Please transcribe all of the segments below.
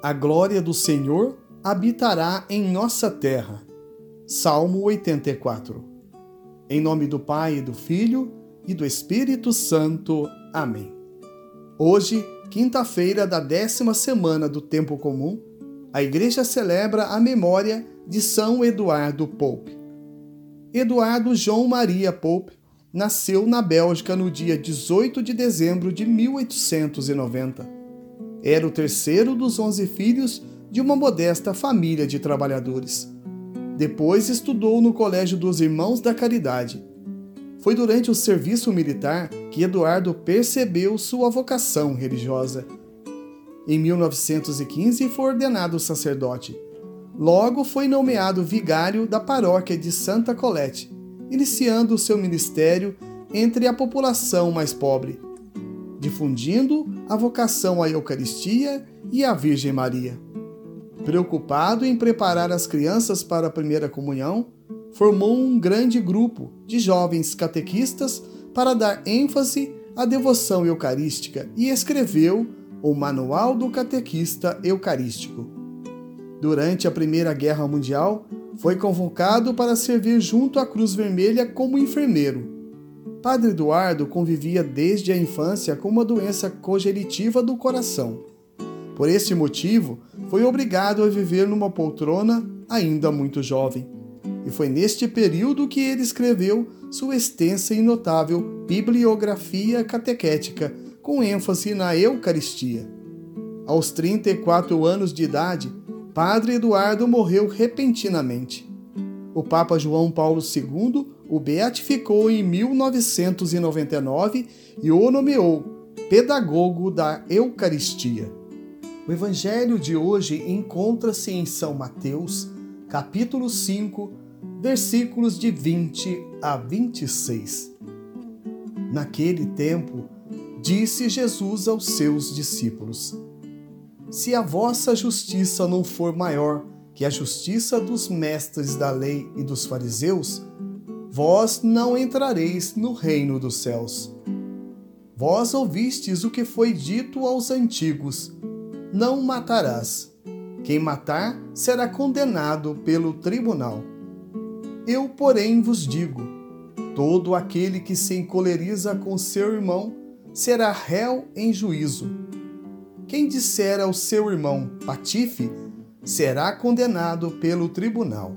A glória do Senhor habitará em nossa terra. Salmo 84. Em nome do Pai, e do Filho e do Espírito Santo. Amém. Hoje, quinta-feira da décima semana do Tempo Comum, a Igreja celebra a memória de São Eduardo Pope. Eduardo João Maria Pope nasceu na Bélgica no dia 18 de dezembro de 1890. Era o terceiro dos onze filhos de uma modesta família de trabalhadores. Depois estudou no Colégio dos Irmãos da Caridade. Foi durante o serviço militar que Eduardo percebeu sua vocação religiosa. Em 1915 foi ordenado sacerdote. Logo foi nomeado vigário da paróquia de Santa Colette, iniciando seu ministério entre a população mais pobre difundindo a vocação à Eucaristia e à Virgem Maria. Preocupado em preparar as crianças para a primeira comunhão, formou um grande grupo de jovens catequistas para dar ênfase à devoção eucarística e escreveu o Manual do Catequista Eucarístico. Durante a Primeira Guerra Mundial, foi convocado para servir junto à Cruz Vermelha como enfermeiro Padre Eduardo convivia desde a infância com uma doença cogenitiva do coração. Por este motivo, foi obrigado a viver numa poltrona ainda muito jovem. E foi neste período que ele escreveu sua extensa e notável bibliografia catequética, com ênfase na Eucaristia. Aos 34 anos de idade, Padre Eduardo morreu repentinamente. O Papa João Paulo II o beatificou em 1999 e o nomeou pedagogo da Eucaristia. O evangelho de hoje encontra-se em São Mateus, capítulo 5, versículos de 20 a 26. Naquele tempo, disse Jesus aos seus discípulos: Se a vossa justiça não for maior que a justiça dos mestres da lei e dos fariseus, vós não entrareis no reino dos céus. Vós ouvistes o que foi dito aos antigos: Não matarás. Quem matar será condenado pelo tribunal. Eu, porém, vos digo: todo aquele que se encoleriza com seu irmão será réu em juízo. Quem disser ao seu irmão patife será condenado pelo tribunal.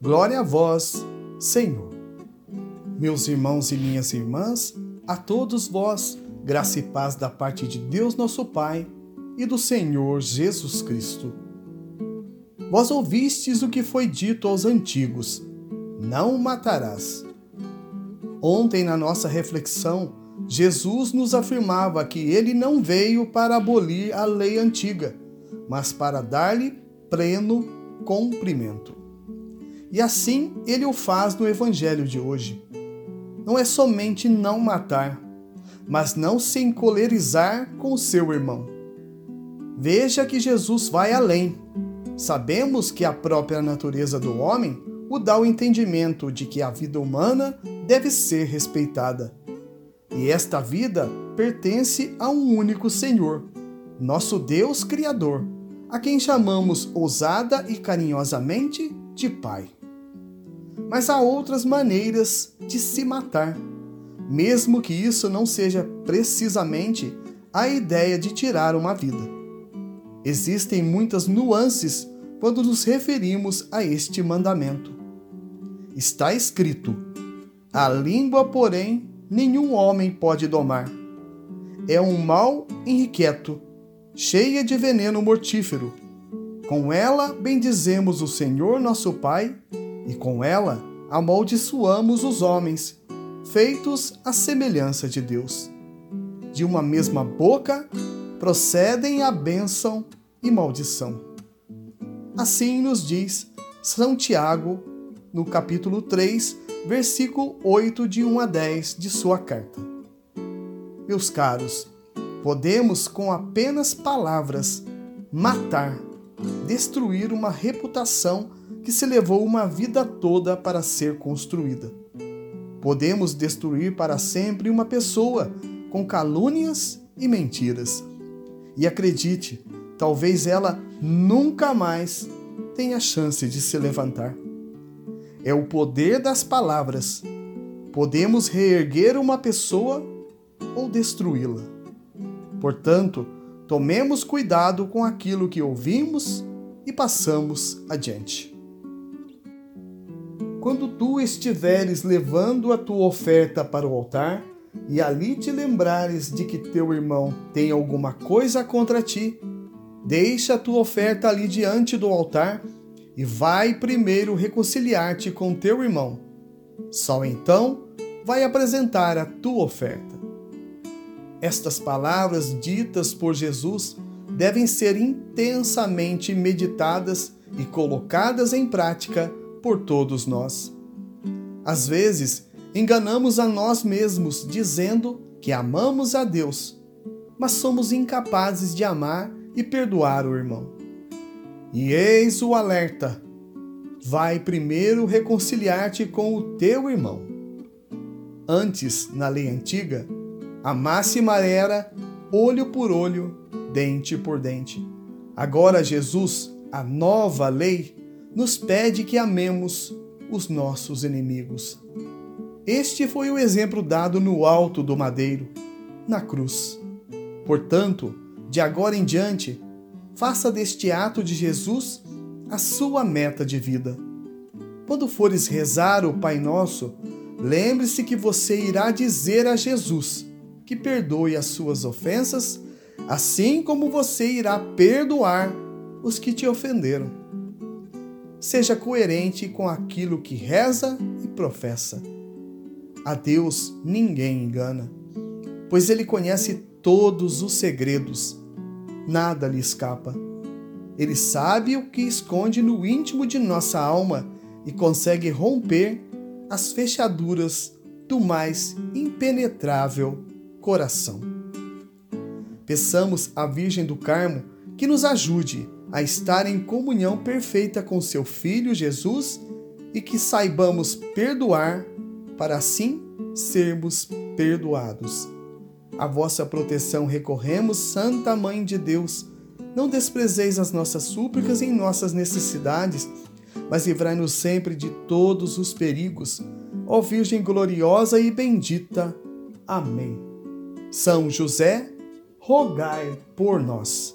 Glória a vós, Senhor. Meus irmãos e minhas irmãs, a todos vós, graça e paz da parte de Deus nosso Pai e do Senhor Jesus Cristo. Vós ouvistes o que foi dito aos antigos: Não matarás. Ontem, na nossa reflexão, Jesus nos afirmava que ele não veio para abolir a lei antiga, mas para dar-lhe pleno cumprimento. E assim ele o faz no Evangelho de hoje. Não é somente não matar, mas não se encolerizar com o seu irmão. Veja que Jesus vai além. Sabemos que a própria natureza do homem o dá o entendimento de que a vida humana deve ser respeitada. E esta vida pertence a um único Senhor, nosso Deus Criador, a quem chamamos ousada e carinhosamente de Pai. Mas há outras maneiras de se matar, mesmo que isso não seja precisamente a ideia de tirar uma vida. Existem muitas nuances quando nos referimos a este mandamento. Está escrito: A língua, porém, nenhum homem pode domar. É um mal inquieto, cheia de veneno mortífero. Com ela bendizemos o Senhor nosso Pai, e com ela amaldiçoamos os homens, feitos à semelhança de Deus. De uma mesma boca procedem a bênção e maldição. Assim nos diz São Tiago, no capítulo 3, versículo 8, de 1 a 10 de sua carta. Meus caros, podemos com apenas palavras matar, destruir uma reputação que se levou uma vida toda para ser construída. Podemos destruir para sempre uma pessoa com calúnias e mentiras. E acredite, talvez ela nunca mais tenha chance de se levantar. É o poder das palavras. Podemos reerguer uma pessoa ou destruí-la. Portanto, tomemos cuidado com aquilo que ouvimos e passamos adiante. Quando tu estiveres levando a tua oferta para o altar, e ali te lembrares de que teu irmão tem alguma coisa contra ti, deixa a tua oferta ali diante do altar e vai primeiro reconciliar-te com teu irmão. Só então vai apresentar a tua oferta. Estas palavras ditas por Jesus devem ser intensamente meditadas e colocadas em prática por todos nós. Às vezes, enganamos a nós mesmos dizendo que amamos a Deus, mas somos incapazes de amar e perdoar o irmão. E eis o alerta: vai primeiro reconciliar-te com o teu irmão. Antes, na lei antiga, a máxima era olho por olho, dente por dente. Agora, Jesus, a nova lei, nos pede que amemos os nossos inimigos. Este foi o exemplo dado no alto do madeiro, na cruz. Portanto, de agora em diante, faça deste ato de Jesus a sua meta de vida. Quando fores rezar o Pai Nosso, lembre-se que você irá dizer a Jesus que perdoe as suas ofensas, assim como você irá perdoar os que te ofenderam seja coerente com aquilo que reza e professa. A Deus ninguém engana, pois Ele conhece todos os segredos, nada lhe escapa. Ele sabe o que esconde no íntimo de nossa alma e consegue romper as fechaduras do mais impenetrável coração. Peçamos à Virgem do Carmo que nos ajude a estar em comunhão perfeita com seu Filho Jesus e que saibamos perdoar para assim sermos perdoados. A vossa proteção recorremos, Santa Mãe de Deus. Não desprezeis as nossas súplicas em nossas necessidades, mas livrai-nos sempre de todos os perigos. Ó Virgem gloriosa e bendita. Amém. São José, rogai por nós.